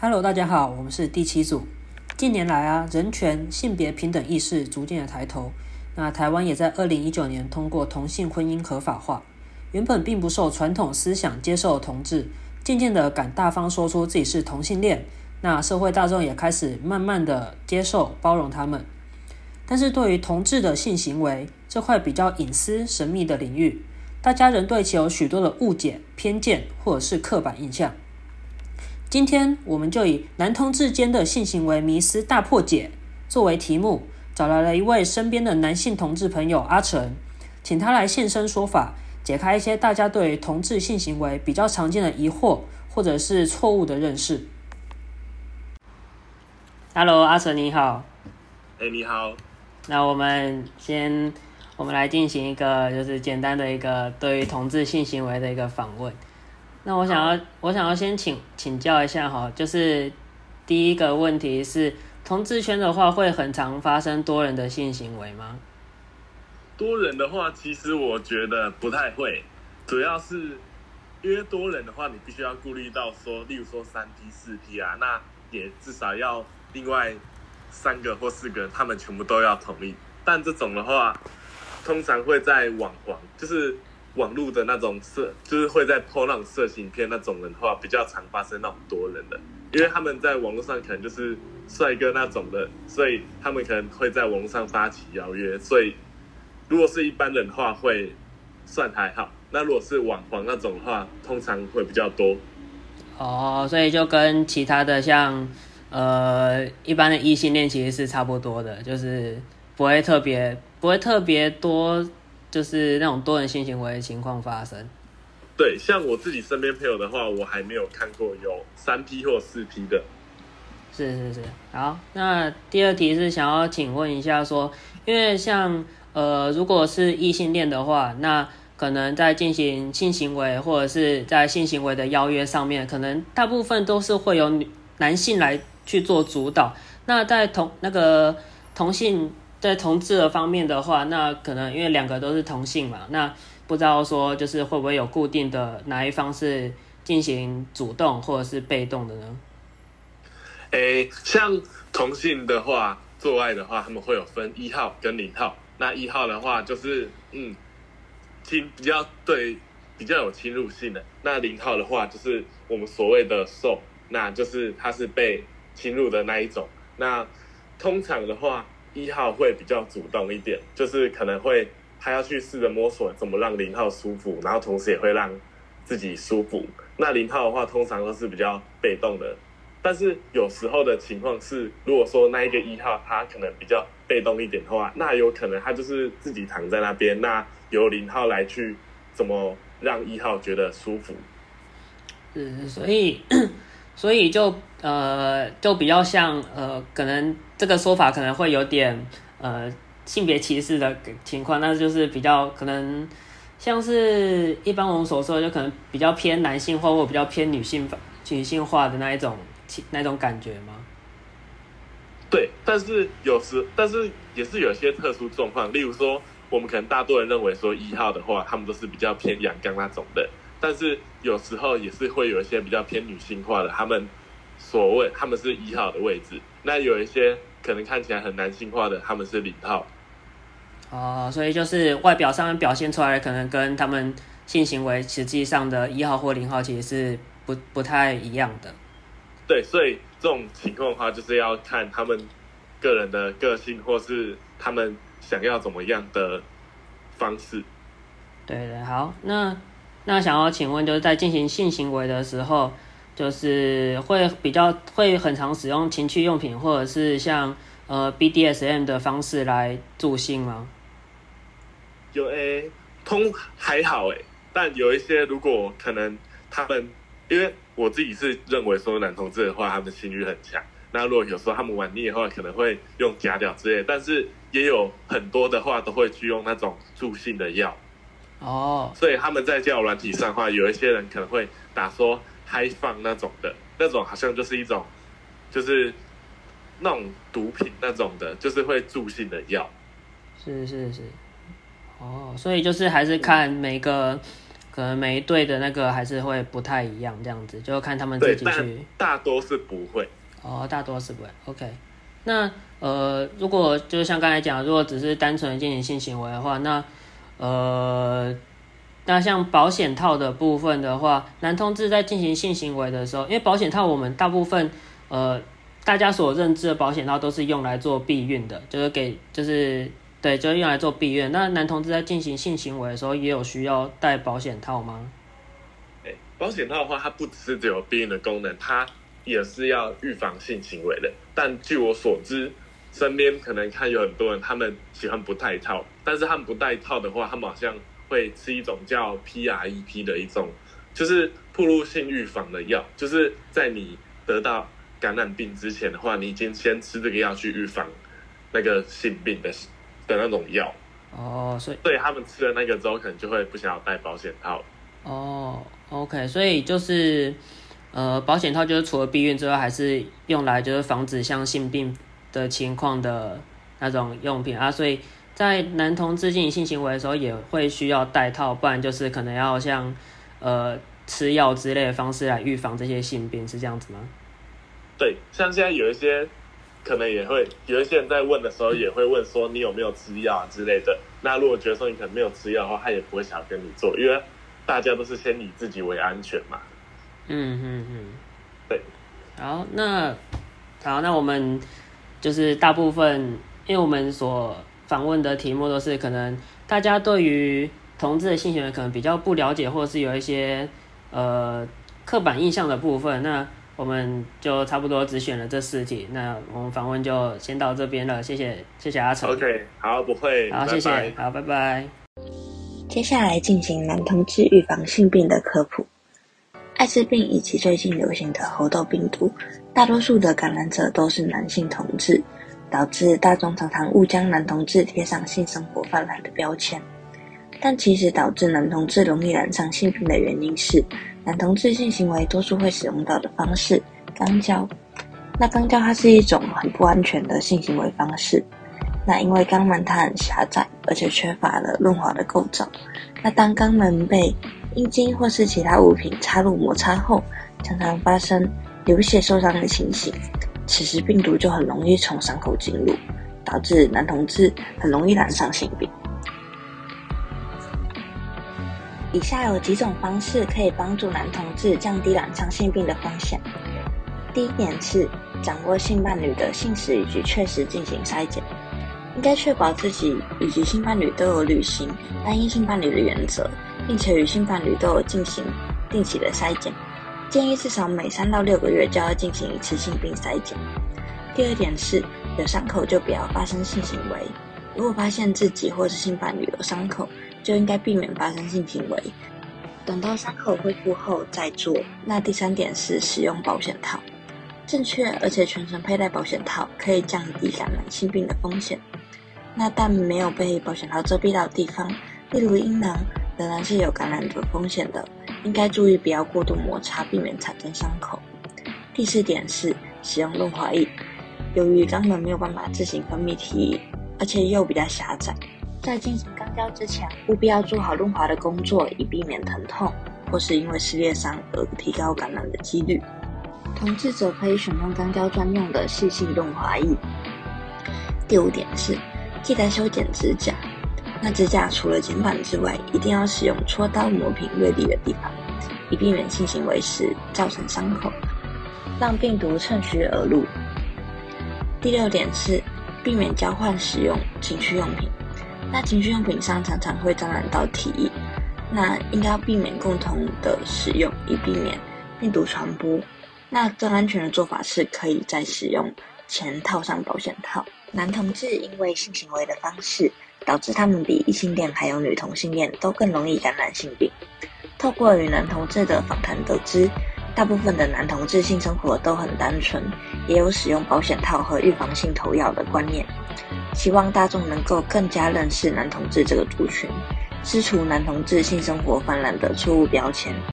Hello，大家好，我们是第七组。近年来啊，人权、性别平等意识逐渐的抬头。那台湾也在二零一九年通过同性婚姻合法化。原本并不受传统思想接受的同志，渐渐的敢大方说出自己是同性恋。那社会大众也开始慢慢的接受、包容他们。但是对于同志的性行为这块比较隐私、神秘的领域，大家仍对其有许多的误解、偏见或者是刻板印象。今天我们就以男同志间的性行为迷思大破解作为题目，找来了一位身边的男性同志朋友阿成，请他来现身说法，解开一些大家对同志性行为比较常见的疑惑或者是错误的认识。Hello，阿成你好。哎，你好。那我们先，我们来进行一个就是简单的一个对于同志性行为的一个访问。那我想要，我想要先请请教一下哈，就是第一个问题是，同志圈的话会很常发生多人的性行为吗？多人的话，其实我觉得不太会，主要是因为多人的话，你必须要顾虑到说，例如说三 P 四 P 啊，那也至少要另外三个或四个人，他们全部都要同意。但这种的话，通常会在网黄，就是。网络的那种色，就是会在破那种色情片那种人的话，比较常发生那种多人的，因为他们在网络上可能就是帅哥那种的，所以他们可能会在网络上发起邀约，所以如果是一般人的话，会算还好。那如果是网黄那种的话，通常会比较多。哦，所以就跟其他的像呃一般的异性恋其实是差不多的，就是不会特别不会特别多。就是那种多人性行为的情况发生。对，像我自己身边朋友的话，我还没有看过有三 P 或四 P 的。是是是，好，那第二题是想要请问一下，说，因为像呃，如果是异性恋的话，那可能在进行性行为或者是在性行为的邀约上面，可能大部分都是会有女男性来去做主导。那在同那个同性。在同志的方面的话，那可能因为两个都是同性嘛，那不知道说就是会不会有固定的哪一方是进行主动或者是被动的呢？诶，像同性的话，做爱的话，他们会有分一号跟零号。那一号的话就是嗯，侵比较对比较有侵入性的。那零号的话就是我们所谓的受，那就是他是被侵入的那一种。那通常的话。一号会比较主动一点，就是可能会他要去试着摸索怎么让零号舒服，然后同时也会让自己舒服。那零号的话，通常都是比较被动的。但是有时候的情况是，如果说那一个一号他可能比较被动一点的话，那有可能他就是自己躺在那边，那由零号来去怎么让一号觉得舒服。嗯，所以。所以就呃就比较像呃可能这个说法可能会有点呃性别歧视的情况，但是就是比较可能像是一般我们所说的，就可能比较偏男性化或比较偏女性女性化的那一种那种感觉吗？对，但是有时但是也是有些特殊状况，例如说我们可能大多人认为说一号的话，他们都是比较偏阳刚那种的。但是有时候也是会有一些比较偏女性化的，他们所谓他们是一号的位置，那有一些可能看起来很男性化的，他们是零号。哦，所以就是外表上面表现出来的，可能跟他们性行为实际上的一号或零号其实是不不太一样的。对，所以这种情况的话，就是要看他们个人的个性，或是他们想要怎么样的方式。对对，好，那。那想要请问，就是在进行性行为的时候，就是会比较会很常使用情趣用品，或者是像呃 BDSM 的方式来助兴吗？有诶，通还好诶，但有一些如果可能，他们因为我自己是认为说男同志的话，他们性欲很强。那如果有时候他们玩腻的话，可能会用假屌之类，但是也有很多的话都会去用那种助兴的药。哦，所以他们在交友软体上的话，有一些人可能会打说嗨放那种的，那种好像就是一种，就是那种毒品那种的，就是会助兴的药。是是是，哦，所以就是还是看每个可能每一队的那个还是会不太一样，这样子就看他们自己去。大多是不会。哦，大多是不会。OK，那呃，如果就像刚才讲，如果只是单纯的进行性行为的话，那呃，那像保险套的部分的话，男同志在进行性行为的时候，因为保险套我们大部分呃大家所认知的保险套都是用来做避孕的，就是给就是对，就是用来做避孕。那男同志在进行性行为的时候，也有需要戴保险套吗？哎，保险套的话，它不只是只有避孕的功能，它也是要预防性行为的。但据我所知，身边可能看有很多人，他们喜欢不戴套，但是他们不戴套的话，他们好像会吃一种叫 PREP 的一种，就是暴露性预防的药，就是在你得到感染病之前的话，你已经先吃这个药去预防那个性病的的那种药。哦，所以所以他们吃了那个之后，可能就会不想要戴保险套。哦，OK，所以就是呃，保险套就是除了避孕之外，还是用来就是防止像性病的情况的那种用品啊。所以在男同志进行性行为的时候，也会需要戴套，不然就是可能要像呃吃药之类的方式来预防这些性病，是这样子吗？对，像现在有一些可能也会有一些人在问的时候，也会问说你有没有吃药啊之类的。那如果觉得说你可能没有吃药的话，他也不会想要跟你做，因为大家都是先以自己为安全嘛。嗯嗯嗯，对。好，那好，那我们就是大部分，因为我们所访问的题目都是可能大家对于同志的性行为可能比较不了解，或者是有一些呃刻板印象的部分，那我们就差不多只选了这四题。那我们访问就先到这边了，谢谢谢谢阿成。OK，好，不会，好，谢谢，拜拜好，拜拜。接下来进行男同志预防性病的科普。艾滋病以及最近流行的猴痘病毒，大多数的感染者都是男性同志，导致大众常常误将男同志贴上性生活泛滥的标签。但其实导致男同志容易染上性病的原因是，男同志性行为多数会使用到的方式——肛交。那肛交它是一种很不安全的性行为方式。那因为肛门它很狭窄，而且缺乏了润滑的构造。那当肛门被阴茎或是其他物品插入摩擦后，常常发生流血受伤的情形。此时病毒就很容易从伤口进入，导致男同志很容易染上性病。以下有几种方式可以帮助男同志降低染上性病的风险。第一点是掌握性伴侣的性时以及确实进行筛检。应该确保自己以及性伴侣都有履行单一性伴侣的原则，并且与性伴侣都有进行定期的筛检。建议至少每三到六个月就要进行一次性病筛检。第二点是，有伤口就不要发生性行为。如果发现自己或是性伴侣有伤口，就应该避免发生性行为，等到伤口恢复后再做。那第三点是使用保险套，正确而且全程佩戴保险套可以降低感染性病的风险。那但没有被保险套遮蔽到的地方，例如阴囊，仍然是有感染的风险的，应该注意不要过度摩擦，避免产生伤口。第四点是使用润滑液，由于肛门没有办法自行分泌体液，而且又比较狭窄，在进行肛交之前，务必要做好润滑的工作，以避免疼痛或是因为撕裂伤而提高感染的几率。同志者可以选用肛交专用的细性润滑液。第五点是。记得修剪指甲，那指甲除了剪短之外，一定要使用戳刀磨平锐利的地方，以避免性行为时造成伤口，让病毒趁虚而入。第六点是避免交换使用情趣用品，那情趣用品上常常会沾染到体液，那应该要避免共同的使用，以避免病毒传播。那更安全的做法是可以在使用前套上保险套。男同志因为性行为的方式，导致他们比异性恋还有女同性恋都更容易感染性病。透过与男同志的访谈得知，大部分的男同志性生活都很单纯，也有使用保险套和预防性投药的观念。希望大众能够更加认识男同志这个族群，撕除男同志性生活泛滥的错误标签。